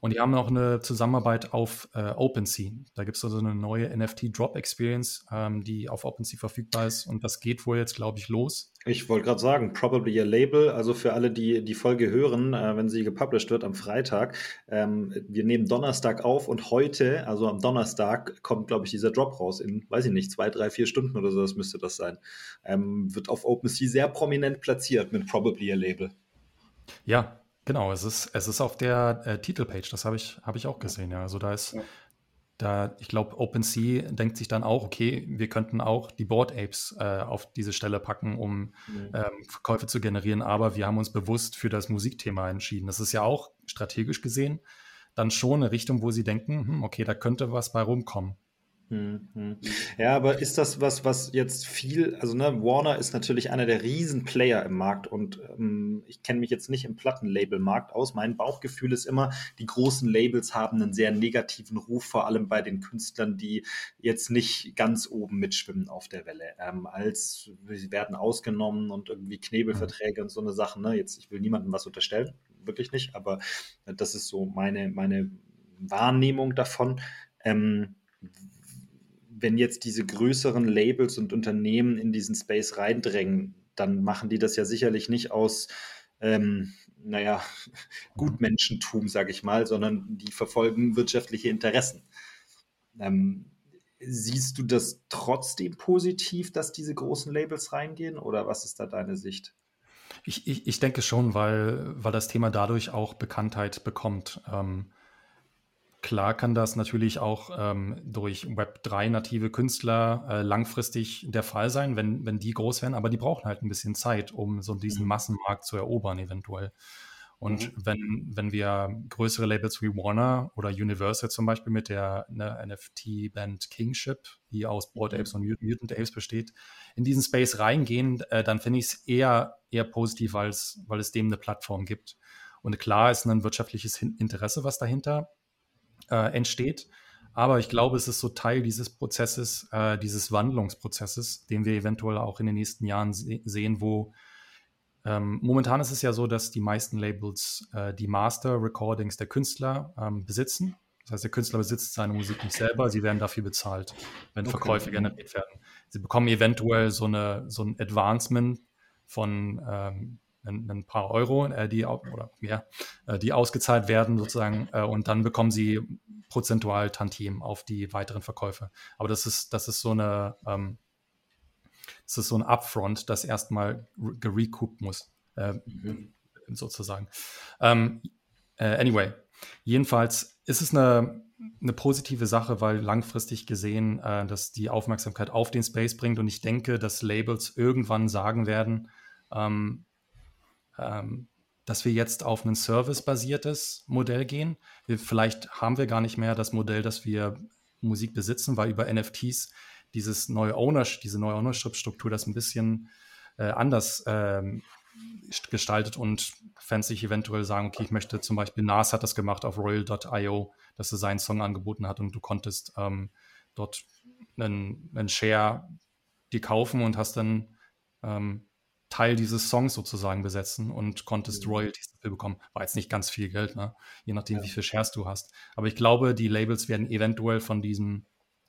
S3: Und die haben auch eine Zusammenarbeit auf äh, OpenSea. Da gibt es also eine neue NFT-Drop-Experience, ähm, die auf OpenSea verfügbar ist. Und das geht wohl jetzt, glaube ich, los.
S1: Ich wollte gerade sagen, probably a label. Also für alle, die die Folge hören, äh, wenn sie gepublished wird am Freitag. Ähm, wir nehmen Donnerstag auf und heute, also am Donnerstag, kommt, glaube ich, dieser Drop raus in, weiß ich nicht, zwei, drei, vier Stunden oder so, das müsste das sein. Ähm, wird auf OpenSea sehr prominent platziert mit probably a label.
S3: Ja, Genau, es ist, es ist auf der äh, Titelpage, das habe ich, hab ich auch gesehen, ja. Also da ist, ja. da, ich glaube, OpenSea denkt sich dann auch, okay, wir könnten auch die Board Apes äh, auf diese Stelle packen, um mhm. ähm, Verkäufe zu generieren, aber wir haben uns bewusst für das Musikthema entschieden. Das ist ja auch strategisch gesehen dann schon eine Richtung, wo sie denken, hm, okay, da könnte was bei rumkommen.
S1: Mhm. Ja, aber ist das was, was jetzt viel, also ne, Warner ist natürlich einer der Riesenplayer im Markt und ähm, ich kenne mich jetzt nicht im Plattenlabel-Markt aus. Mein Bauchgefühl ist immer, die großen Labels haben einen sehr negativen Ruf, vor allem bei den Künstlern, die jetzt nicht ganz oben mitschwimmen auf der Welle. Ähm, als sie werden ausgenommen und irgendwie Knebelverträge und so eine Sache. Ne? Jetzt, ich will niemandem was unterstellen, wirklich nicht, aber das ist so meine, meine Wahrnehmung davon. Ähm, wenn jetzt diese größeren Labels und Unternehmen in diesen Space reindrängen, dann machen die das ja sicherlich nicht aus, ähm, naja, Gutmenschentum, sage ich mal, sondern die verfolgen wirtschaftliche Interessen. Ähm, siehst du das trotzdem positiv, dass diese großen Labels reingehen oder was ist da deine Sicht?
S3: Ich, ich, ich denke schon, weil, weil das Thema dadurch auch Bekanntheit bekommt. Ähm, Klar kann das natürlich auch ähm, durch Web3-native Künstler äh, langfristig der Fall sein, wenn, wenn die groß werden, aber die brauchen halt ein bisschen Zeit, um so diesen mhm. Massenmarkt zu erobern, eventuell. Und mhm. wenn, wenn wir größere Labels wie Warner oder Universal zum Beispiel mit der ne, NFT-Band Kingship, die aus Board mhm. Apes und Mutant Apes besteht, in diesen Space reingehen, äh, dann finde ich es eher, eher positiv, als, weil es dem eine Plattform gibt. Und klar ist ein wirtschaftliches Interesse, was dahinter äh, entsteht. Aber ich glaube, es ist so Teil dieses Prozesses, äh, dieses Wandlungsprozesses, den wir eventuell auch in den nächsten Jahren se sehen, wo ähm, momentan ist es ja so, dass die meisten Labels äh, die Master-Recordings der Künstler ähm, besitzen. Das heißt, der Künstler besitzt seine Musik nicht selber, sie werden dafür bezahlt, wenn okay. Verkäufe generiert werden. Sie bekommen eventuell so, eine, so ein Advancement von ähm, ein, ein paar Euro, äh, die, oder, ja, äh, die ausgezahlt werden sozusagen äh, und dann bekommen sie prozentual Tantiem auf die weiteren Verkäufe. Aber das ist, das ist so eine, ähm, das ist so ein Upfront, das erstmal gerecoupt muss, äh, mhm. sozusagen. Ähm, äh, anyway, jedenfalls ist es eine, eine positive Sache, weil langfristig gesehen äh, das die Aufmerksamkeit auf den Space bringt und ich denke, dass Labels irgendwann sagen werden, ähm, ähm, dass wir jetzt auf ein service-basiertes Modell gehen. Wir, vielleicht haben wir gar nicht mehr das Modell, dass wir Musik besitzen, weil über NFTs dieses neue Ownership, diese neue Ownership-Struktur das ein bisschen äh, anders ähm, gestaltet und Fans sich eventuell sagen, okay, ich möchte zum Beispiel, Nas hat das gemacht auf Royal.io, dass er seinen Song angeboten hat und du konntest ähm, dort einen, einen Share die kaufen und hast dann ähm, Teil dieses Songs sozusagen besetzen und konntest mhm. Royalties dafür bekommen. War jetzt nicht ganz viel Geld, ne? je nachdem, ja. wie viel Shares du hast. Aber ich glaube, die Labels werden eventuell von diesem,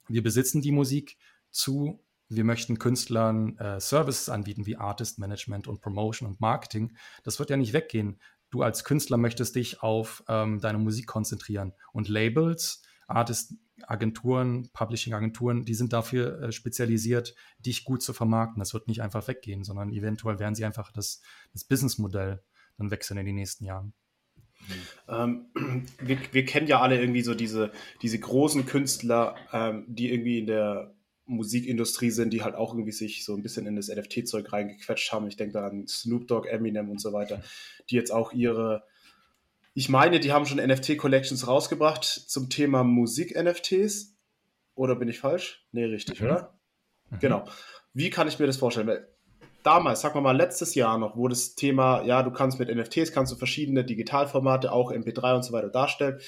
S3: wir besitzen die Musik zu, wir möchten Künstlern äh, Services anbieten wie Artist Management und Promotion und Marketing. Das wird ja nicht weggehen. Du als Künstler möchtest dich auf ähm, deine Musik konzentrieren und Labels, Artist Agenturen, Publishing-Agenturen, die sind dafür äh, spezialisiert, dich gut zu vermarkten. Das wird nicht einfach weggehen, sondern eventuell werden sie einfach das, das Businessmodell dann wechseln in den nächsten Jahren.
S2: Ähm, wir, wir, kennen ja alle irgendwie so diese, diese großen Künstler, ähm, die irgendwie in der Musikindustrie sind, die halt auch irgendwie sich so ein bisschen in das NFT-Zeug reingequetscht haben. Ich denke da an Snoop Dogg, Eminem und so weiter, die jetzt auch ihre ich meine, die haben schon NFT-Collections rausgebracht zum Thema Musik-NFTs. Oder bin ich falsch? Nee, richtig, mhm. oder? Mhm. Genau. Wie kann ich mir das vorstellen? Weil damals, sagen wir mal letztes Jahr noch, wo das Thema, ja, du kannst mit NFTs, kannst du verschiedene Digitalformate, auch MP3 und so weiter darstellen.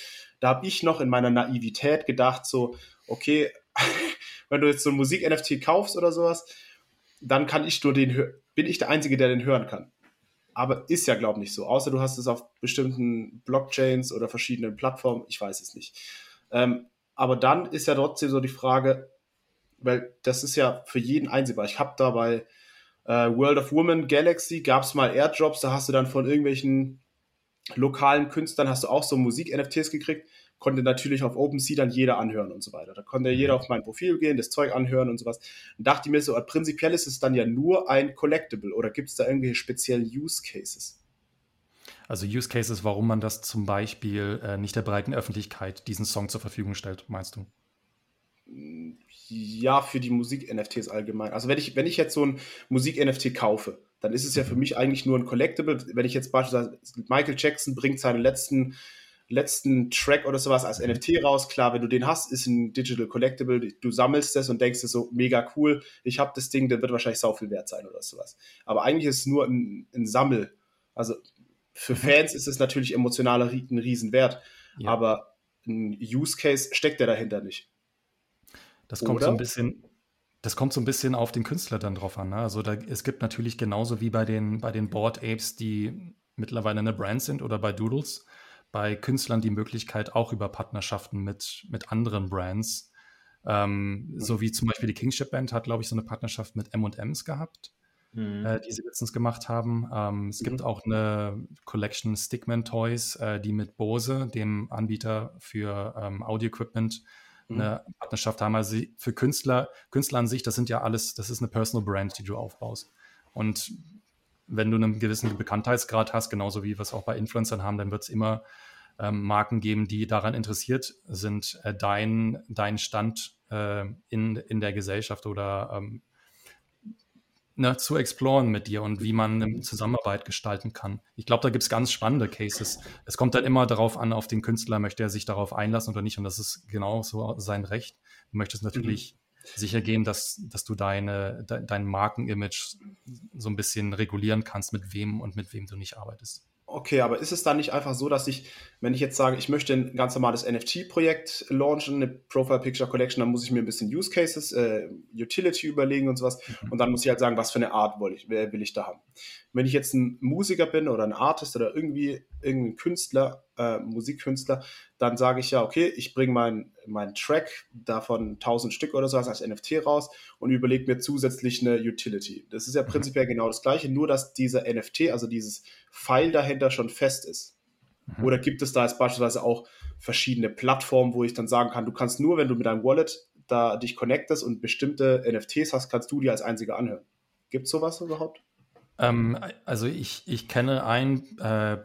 S2: Da habe ich noch in meiner Naivität gedacht, so, okay, wenn du jetzt so ein Musik-NFT kaufst oder sowas, dann kann ich nur den, bin ich der Einzige, der den hören kann aber ist ja, glaube ich, nicht so. Außer du hast es auf bestimmten Blockchains oder verschiedenen Plattformen, ich weiß es nicht. Ähm, aber dann ist ja trotzdem so die Frage, weil das ist ja für jeden einsehbar. Ich habe da bei äh, World of Women Galaxy gab es mal Airdrops, da hast du dann von irgendwelchen lokalen Künstlern hast du auch so Musik-NFTs gekriegt konnte natürlich auf OpenSea dann jeder anhören und so weiter. Da konnte jeder mhm. auf mein Profil gehen, das Zeug anhören und sowas. Und dachte mir so, prinzipiell ist es dann ja nur ein Collectible oder gibt es da irgendwelche speziellen Use Cases?
S3: Also Use Cases, warum man das zum Beispiel äh, nicht der breiten Öffentlichkeit diesen Song zur Verfügung stellt, meinst du?
S2: Ja, für die Musik-NFTs allgemein. Also wenn ich, wenn ich jetzt so ein Musik-NFT kaufe, dann ist es ja für mhm. mich eigentlich nur ein Collectible. Wenn ich jetzt beispielsweise Michael Jackson bringt seinen letzten letzten Track oder sowas als NFT raus. Klar, wenn du den hast, ist ein Digital Collectible. Du sammelst das und denkst dir so, mega cool, ich habe das Ding, der wird wahrscheinlich sau viel wert sein oder sowas. Aber eigentlich ist es nur ein, ein Sammel. Also für mhm. Fans ist es natürlich emotionaler ein Riesenwert. Ja. Aber ein Use Case steckt ja dahinter nicht.
S3: Das kommt oder? so ein bisschen, das kommt so ein bisschen auf den Künstler dann drauf an. Ne? Also da, es gibt natürlich genauso wie bei den, bei den Board Apes, die mittlerweile eine Brand sind oder bei Doodles, bei Künstlern die Möglichkeit, auch über Partnerschaften mit, mit anderen Brands, ähm, mhm. so wie zum Beispiel die Kingship Band hat, glaube ich, so eine Partnerschaft mit M&M's gehabt, mhm. äh, die sie letztens gemacht haben. Ähm, es mhm. gibt auch eine Collection Stickman Toys, äh, die mit Bose, dem Anbieter für ähm, Audio-Equipment, mhm. eine Partnerschaft haben. Also für Künstler, Künstler an sich, das sind ja alles, das ist eine Personal Brand, die du aufbaust. Und wenn du einen gewissen Bekanntheitsgrad hast, genauso wie wir es auch bei Influencern haben, dann wird es immer ähm, Marken geben, die daran interessiert sind, äh, dein, dein Stand äh, in, in der Gesellschaft oder ähm, ne, zu exploren mit dir und wie man eine Zusammenarbeit gestalten kann. Ich glaube, da gibt es ganz spannende Cases. Es kommt dann immer darauf an, auf den Künstler, möchte er sich darauf einlassen oder nicht. Und das ist genau so sein Recht. Du möchtest natürlich mhm sicher gehen, dass, dass du deine, de, dein Markenimage so ein bisschen regulieren kannst, mit wem und mit wem du nicht arbeitest.
S2: Okay, aber ist es dann nicht einfach so, dass ich, wenn ich jetzt sage, ich möchte ein ganz normales NFT-Projekt launchen, eine Profile Picture Collection, dann muss ich mir ein bisschen Use Cases, äh, Utility überlegen und sowas. Mhm. Und dann muss ich halt sagen, was für eine Art will ich, will ich da haben. Wenn ich jetzt ein Musiker bin oder ein Artist oder irgendwie irgendein Künstler, äh, Musikkünstler, dann sage ich ja, okay, ich bringe meinen mein Track davon 1000 Stück oder so als NFT raus und überlege mir zusätzlich eine Utility. Das ist ja mhm. prinzipiell genau das gleiche, nur dass dieser NFT, also dieses File dahinter schon fest ist. Mhm. Oder gibt es da jetzt beispielsweise auch verschiedene Plattformen, wo ich dann sagen kann, du kannst nur, wenn du mit deinem Wallet da dich connectest und bestimmte NFTs hast, kannst du die als einziger anhören. Gibt es sowas überhaupt?
S3: Ähm, also ich, ich kenne ein äh,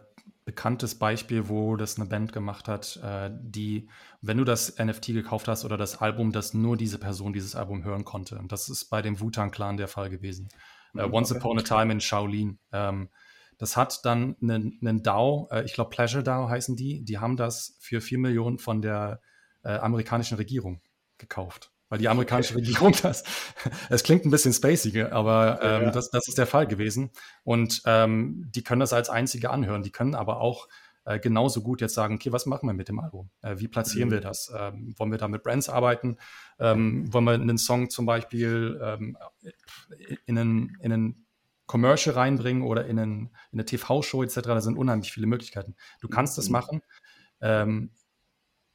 S3: bekanntes Beispiel, wo das eine Band gemacht hat, äh, die, wenn du das NFT gekauft hast oder das Album, dass nur diese Person dieses Album hören konnte. Und das ist bei dem Wu-Tang Clan der Fall gewesen. Äh, mhm, Once okay. Upon a Time in Shaolin. Ähm, das hat dann einen, einen DAO, äh, ich glaube Pleasure DAO heißen die, die haben das für vier Millionen von der äh, amerikanischen Regierung gekauft. weil die amerikanische Regierung das, es klingt ein bisschen spacey, aber ähm, ja. das, das ist der Fall gewesen. Und ähm, die können das als einzige anhören. Die können aber auch äh, genauso gut jetzt sagen, okay, was machen wir mit dem Album? Äh, wie platzieren mhm. wir das? Ähm, wollen wir da mit Brands arbeiten? Ähm, wollen wir einen Song zum Beispiel ähm, in, einen, in einen Commercial reinbringen oder in, einen, in eine TV-Show etc.? Da sind unheimlich viele Möglichkeiten. Du kannst mhm. das machen. Ähm,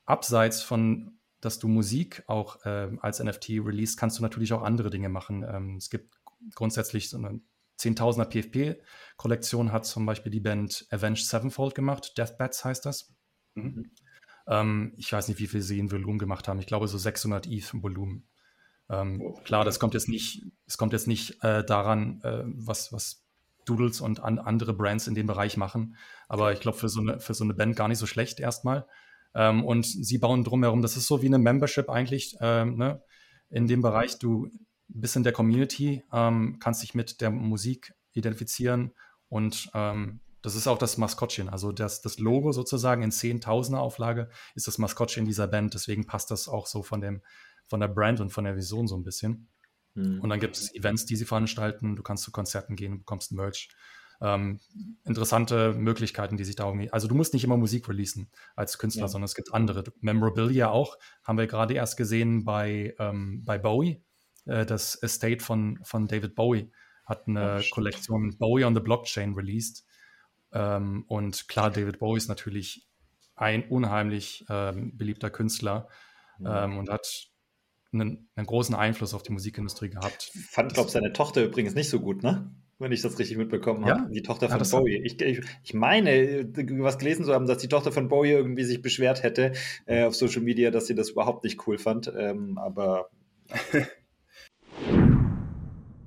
S3: abseits von dass du Musik auch äh, als NFT release, kannst du natürlich auch andere Dinge machen. Ähm, es gibt grundsätzlich so eine Zehntausender PFP-Kollektion hat zum Beispiel die Band Avenged Sevenfold gemacht. Deathbats heißt das. Mhm. Ähm, ich weiß nicht, wie viel sie in Volumen gemacht haben. Ich glaube, so 600 ETH im Volumen. Ähm, oh, klar, das kommt jetzt nicht, es kommt jetzt nicht äh, daran, äh, was, was Doodles und an, andere Brands in dem Bereich machen. Aber ich glaube, für, so eine, für so eine Band gar nicht so schlecht erstmal. Ähm, und sie bauen drumherum, das ist so wie eine Membership eigentlich, ähm, ne? in dem Bereich. Du bist in der Community, ähm, kannst dich mit der Musik identifizieren und ähm, das ist auch das Maskottchen. Also das, das Logo sozusagen in 10.000er Auflage ist das Maskottchen dieser Band. Deswegen passt das auch so von, dem, von der Brand und von der Vision so ein bisschen. Mhm. Und dann gibt es Events, die sie veranstalten. Du kannst zu Konzerten gehen, bekommst Merch. Ähm, interessante Möglichkeiten, die sich da irgendwie. Also du musst nicht immer Musik releasen als Künstler, ja. sondern es gibt andere. Memorabilia auch, haben wir gerade erst gesehen bei, ähm, bei Bowie. Äh, das Estate von, von David Bowie hat eine oh, Kollektion Bowie on the Blockchain released. Ähm, und klar, David Bowie ist natürlich ein unheimlich ähm, beliebter Künstler ähm, und hat einen, einen, großen Einfluss auf die Musikindustrie gehabt.
S1: Fand, glaube ich, seine Tochter übrigens nicht so gut, ne? Wenn ich das richtig mitbekommen ja? habe. Die Tochter von ja, Bowie. Ich, ich, ich, meine, was gelesen zu haben, dass die Tochter von Bowie irgendwie sich beschwert hätte äh, auf Social Media, dass sie das überhaupt nicht cool fand. Ähm, aber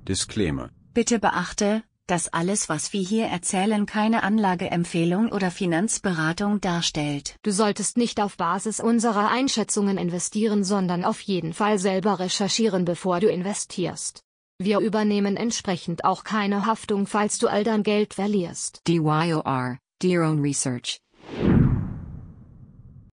S4: Disclaimer.
S5: Bitte beachte, dass alles, was wir hier erzählen, keine Anlageempfehlung oder Finanzberatung darstellt.
S6: Du solltest nicht auf Basis unserer Einschätzungen investieren, sondern auf jeden Fall selber recherchieren, bevor du investierst. Wir übernehmen entsprechend auch keine Haftung, falls du all dein Geld verlierst.
S5: DYOR, Dear Own Research.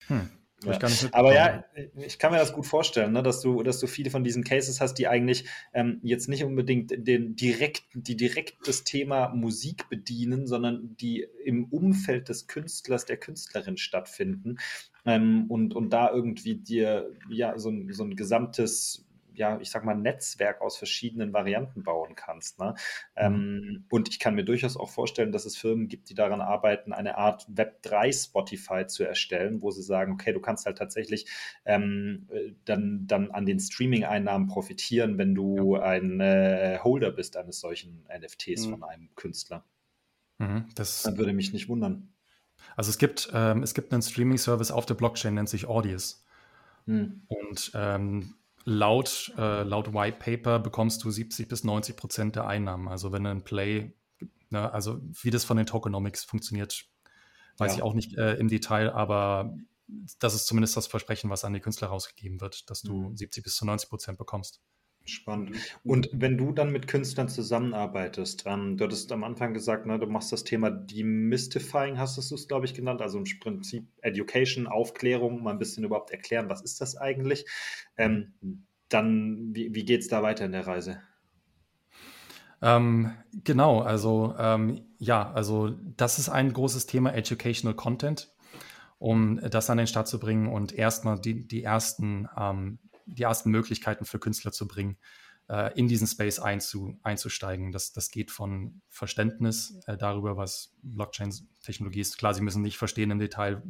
S1: Hm. Ja. Aber ja, ich kann mir das gut vorstellen, ne, dass du, dass du viele von diesen Cases hast, die eigentlich ähm, jetzt nicht unbedingt den direkt, die direkt das Thema Musik bedienen, sondern die im Umfeld des Künstlers, der Künstlerin stattfinden ähm, und, und da irgendwie dir ja so ein, so ein gesamtes ja, ich sag mal, Netzwerk aus verschiedenen Varianten bauen kannst. Ne? Mhm. Ähm, und ich kann mir durchaus auch vorstellen, dass es Firmen gibt, die daran arbeiten, eine Art Web3 Spotify zu erstellen, wo sie sagen, okay, du kannst halt tatsächlich ähm, dann, dann an den Streaming-Einnahmen profitieren, wenn du ja. ein äh, Holder bist eines solchen NFTs mhm. von einem Künstler. Mhm, das dann würde mich nicht wundern.
S3: Also es gibt, ähm, es gibt einen Streaming-Service auf der Blockchain, nennt sich Audius. Mhm. Und ähm, laut, äh, laut White Paper bekommst du 70 bis 90 Prozent der Einnahmen. Also wenn ein Play, ne, also wie das von den Tokenomics funktioniert, weiß ja. ich auch nicht äh, im Detail, aber das ist zumindest das Versprechen, was an die Künstler rausgegeben wird, dass du mhm. 70 bis zu 90 Prozent bekommst.
S1: Spannend. Und wenn du dann mit Künstlern zusammenarbeitest, ähm, du hattest am Anfang gesagt, ne, du machst das Thema Demystifying, hast du es, glaube ich, genannt, also im Prinzip Education, Aufklärung, mal ein bisschen überhaupt erklären, was ist das eigentlich. Ähm, dann, wie, wie geht es da weiter in der Reise?
S3: Ähm, genau, also ähm, ja, also das ist ein großes Thema Educational Content, um das an den Start zu bringen und erstmal die, die ersten ähm, die ersten Möglichkeiten für Künstler zu bringen, äh, in diesen Space einzu, einzusteigen. Das, das geht von Verständnis äh, darüber, was Blockchain-Technologie ist. Klar, sie müssen nicht verstehen im Detail,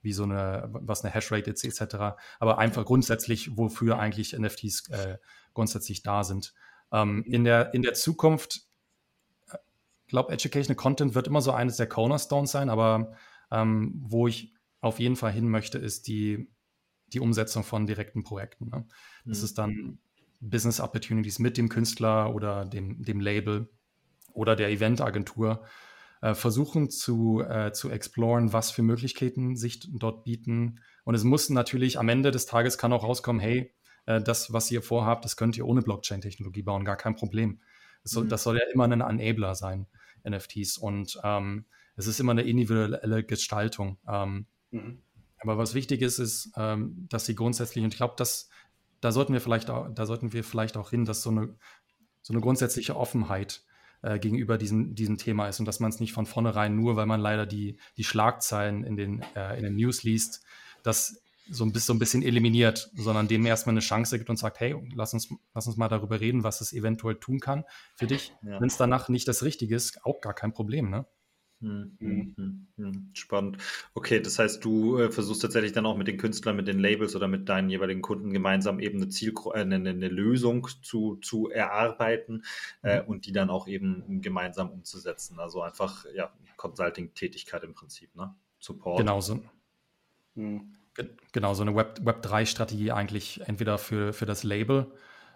S3: wie so eine, was eine Hashrate ist, etc. Aber einfach grundsätzlich, wofür eigentlich NFTs äh, grundsätzlich da sind. Ähm, in, der, in der Zukunft, ich äh, glaube, Educational Content wird immer so eines der Cornerstones sein, aber ähm, wo ich auf jeden Fall hin möchte, ist die die Umsetzung von direkten Projekten. Ne? Das mhm. ist dann Business Opportunities mit dem Künstler oder dem, dem Label oder der Eventagentur äh, versuchen zu, äh, zu exploren, was für Möglichkeiten sich dort bieten. Und es muss natürlich am Ende des Tages kann auch rauskommen, hey, äh, das, was ihr vorhabt, das könnt ihr ohne Blockchain-Technologie bauen, gar kein Problem. Das soll, mhm. das soll ja immer ein Enabler sein, NFTs. Und ähm, es ist immer eine individuelle Gestaltung. Ähm, mhm. Aber was wichtig ist, ist, ähm, dass sie grundsätzlich, und ich glaube, das da sollten wir vielleicht auch, da sollten wir vielleicht auch hin, dass so eine, so eine grundsätzliche Offenheit äh, gegenüber diesem, diesem Thema ist und dass man es nicht von vornherein nur, weil man leider die, die Schlagzeilen in den, äh, in den News liest, das so ein, bisschen, so ein bisschen eliminiert, sondern dem erstmal eine Chance gibt und sagt, hey, lass uns, lass uns mal darüber reden, was es eventuell tun kann für dich. Ja. Wenn es danach nicht das Richtige ist, auch gar kein Problem, ne?
S1: Hm, hm, hm, hm, Spannend. Okay, das heißt, du äh, versuchst tatsächlich dann auch mit den Künstlern, mit den Labels oder mit deinen jeweiligen Kunden gemeinsam eben eine, Ziel, äh, eine, eine Lösung zu, zu erarbeiten äh, mhm. und die dann auch eben gemeinsam umzusetzen. Also einfach, ja, Consulting-Tätigkeit im Prinzip, ne?
S3: Support. Genau so. Hm. Genau, so eine Web, Web 3-Strategie eigentlich entweder für, für das Label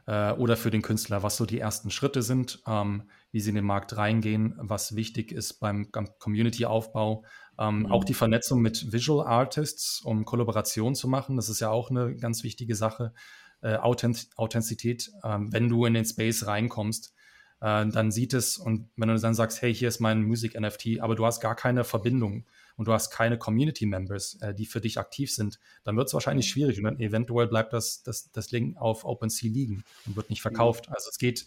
S3: äh, oder für den Künstler, was so die ersten Schritte sind, ähm, wie sie in den Markt reingehen, was wichtig ist beim Community-Aufbau. Ähm, mhm. Auch die Vernetzung mit Visual Artists, um Kollaboration zu machen, das ist ja auch eine ganz wichtige Sache. Äh, Authent Authentizität, äh, wenn du in den Space reinkommst, äh, dann sieht es und wenn du dann sagst, hey, hier ist mein Musik-NFT, aber du hast gar keine Verbindung und du hast keine Community-Members, äh, die für dich aktiv sind, dann wird es wahrscheinlich mhm. schwierig und dann eventuell bleibt das, das, das Link auf OpenSea liegen und wird nicht mhm. verkauft. Also es geht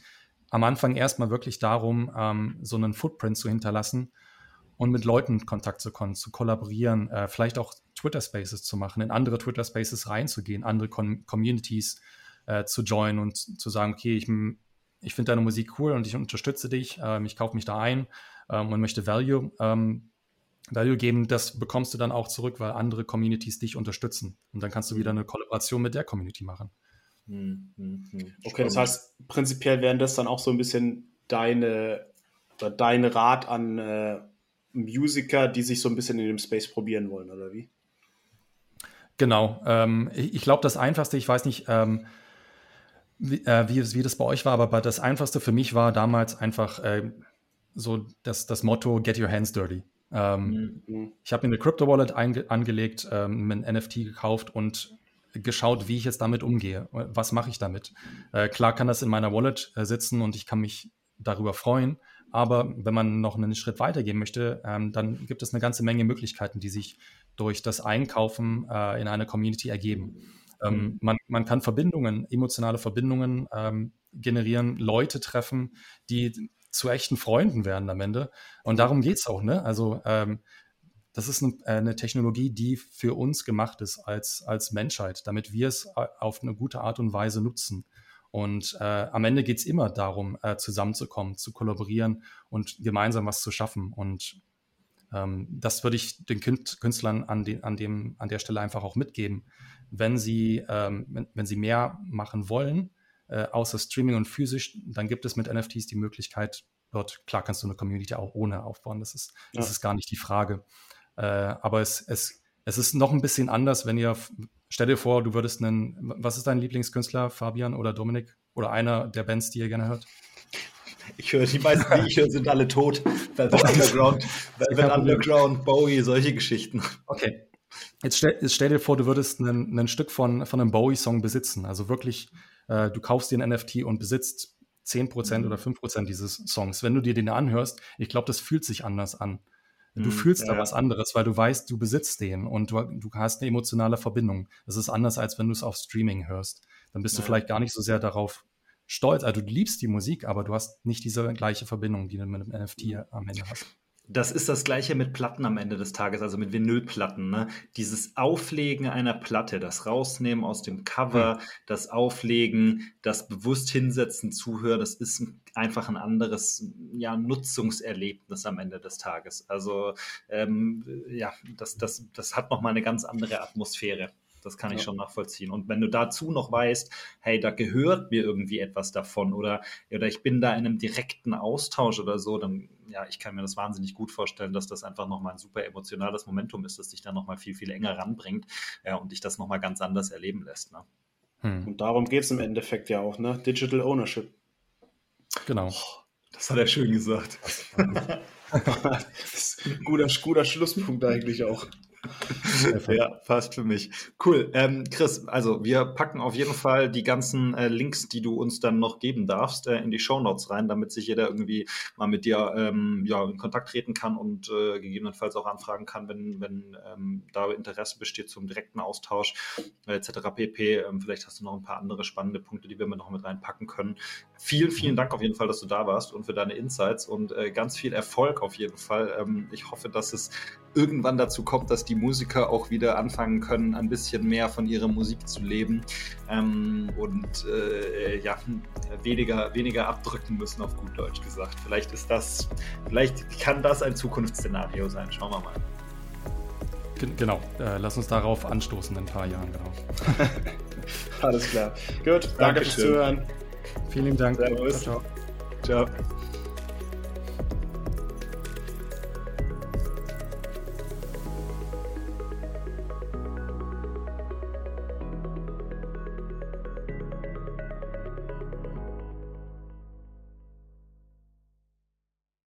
S3: am Anfang erstmal wirklich darum, ähm, so einen Footprint zu hinterlassen und mit Leuten Kontakt zu kommen, zu kollaborieren, äh, vielleicht auch Twitter Spaces zu machen, in andere Twitter Spaces reinzugehen, andere Com Communities äh, zu joinen und zu sagen, okay, ich, ich finde deine Musik cool und ich unterstütze dich, äh, ich kaufe mich da ein ähm, und möchte Value ähm, Value geben, das bekommst du dann auch zurück, weil andere Communities dich unterstützen. Und dann kannst du wieder mhm. eine Kollaboration mit der Community machen. Hm,
S2: hm, hm. Okay, das heißt, prinzipiell wären das dann auch so ein bisschen deine, dein Rat an äh, Musiker, die sich so ein bisschen in dem Space probieren wollen, oder wie?
S3: Genau. Ähm, ich, ich glaube, das Einfachste, ich weiß nicht, ähm, wie, äh, wie, wie, das bei euch war, aber das Einfachste für mich war damals einfach äh, so das, das Motto Get Your Hands Dirty. Ähm, mhm. Ich habe mir eine Crypto Wallet angelegt, ähm, ein NFT gekauft und geschaut, wie ich jetzt damit umgehe. Was mache ich damit? Äh, klar kann das in meiner Wallet äh, sitzen und ich kann mich darüber freuen. Aber wenn man noch einen Schritt weiter gehen möchte, ähm, dann gibt es eine ganze Menge Möglichkeiten, die sich durch das Einkaufen äh, in einer Community ergeben. Ähm, mhm. man, man, kann Verbindungen, emotionale Verbindungen ähm, generieren, Leute treffen, die zu echten Freunden werden am Ende. Und darum geht es auch, ne? Also ähm, das ist eine, äh, eine, Technologie, die für uns gemacht ist als, als Menschheit, damit wir es äh, auf eine gute Art und Weise nutzen. Und äh, am Ende geht es immer darum, äh, zusammenzukommen, zu kollaborieren und gemeinsam was zu schaffen. Und ähm, das würde ich den Künstlern an, den, an, dem, an der Stelle einfach auch mitgeben. Wenn sie, ähm, wenn, wenn sie mehr machen wollen, äh, außer Streaming und physisch, dann gibt es mit NFTs die Möglichkeit, dort, klar kannst du eine Community auch ohne aufbauen, das ist, ja. das ist gar nicht die Frage. Äh, aber es, es, es ist noch ein bisschen anders, wenn ihr, stell dir vor, du würdest einen, was ist dein Lieblingskünstler, Fabian oder Dominik? Oder einer der Bands, die ihr gerne hört?
S1: Ich höre, die meisten, die ich höre, sind alle tot. Velvet Underground, Velvet Underground, Bowie, solche Geschichten.
S3: Okay. Jetzt stell, jetzt stell dir vor, du würdest ein Stück von, von einem Bowie-Song besitzen. Also wirklich äh, du kaufst dir ein NFT und besitzt 10% mhm. oder 5% dieses Songs. Wenn du dir den anhörst, ich glaube, das fühlt sich anders an. Du mhm, fühlst ja, da was anderes, weil du weißt, du besitzt den und du, du, hast eine emotionale Verbindung. Das ist anders, als wenn du es auf Streaming hörst. Dann bist ja. du vielleicht gar nicht so sehr darauf stolz. Also du liebst die Musik, aber du hast nicht diese gleiche Verbindung, die du mit einem NFT mhm. am Ende hast.
S1: Das ist das gleiche mit Platten am Ende des Tages, also mit Vinylplatten. Ne? Dieses Auflegen einer Platte, das Rausnehmen aus dem Cover, mhm. das Auflegen, das bewusst hinsetzen, zuhören, das ist einfach ein anderes ja, Nutzungserlebnis am Ende des Tages. Also ähm, ja, das, das, das hat nochmal eine ganz andere Atmosphäre. Das kann ich schon nachvollziehen. Und wenn du dazu noch weißt, hey, da gehört mir irgendwie etwas davon oder, oder ich bin da in einem direkten Austausch oder so, dann, ja, ich kann mir das wahnsinnig gut vorstellen, dass das einfach nochmal ein super emotionales Momentum ist, das dich dann nochmal viel, viel enger ranbringt äh, und dich das nochmal ganz anders erleben lässt. Ne?
S2: Hm. Und darum geht es im Endeffekt ja auch, ne? Digital Ownership.
S1: Genau. Oh, das hat er schön gesagt.
S2: das ist ein guter, guter Schlusspunkt eigentlich auch.
S1: Ja, passt für mich. Cool. Ähm, Chris, also wir packen auf jeden Fall die ganzen äh, Links, die du uns dann noch geben darfst, äh, in die Show Notes rein, damit sich jeder irgendwie mal mit dir ähm, ja, in Kontakt treten kann und äh, gegebenenfalls auch anfragen kann, wenn, wenn ähm, da Interesse besteht zum direkten Austausch äh, etc. pp. Ähm, vielleicht hast du noch ein paar andere spannende Punkte, die wir noch mit reinpacken können. Vielen, vielen Dank auf jeden Fall, dass du da warst und für deine Insights und äh, ganz viel Erfolg auf jeden Fall. Ähm, ich hoffe, dass es irgendwann dazu kommt, dass die Musiker auch wieder anfangen können, ein bisschen mehr von ihrer Musik zu leben ähm, und äh, ja, weniger, weniger abdrücken müssen, auf gut Deutsch gesagt. Vielleicht ist das, vielleicht kann das ein Zukunftsszenario sein. Schauen wir mal.
S3: Genau, äh, lass uns darauf anstoßen in ein paar Jahren, genau.
S2: Alles klar. Gut, danke fürs Zuhören.
S3: Vielen Dank.
S2: Servus. ciao. ciao. ciao.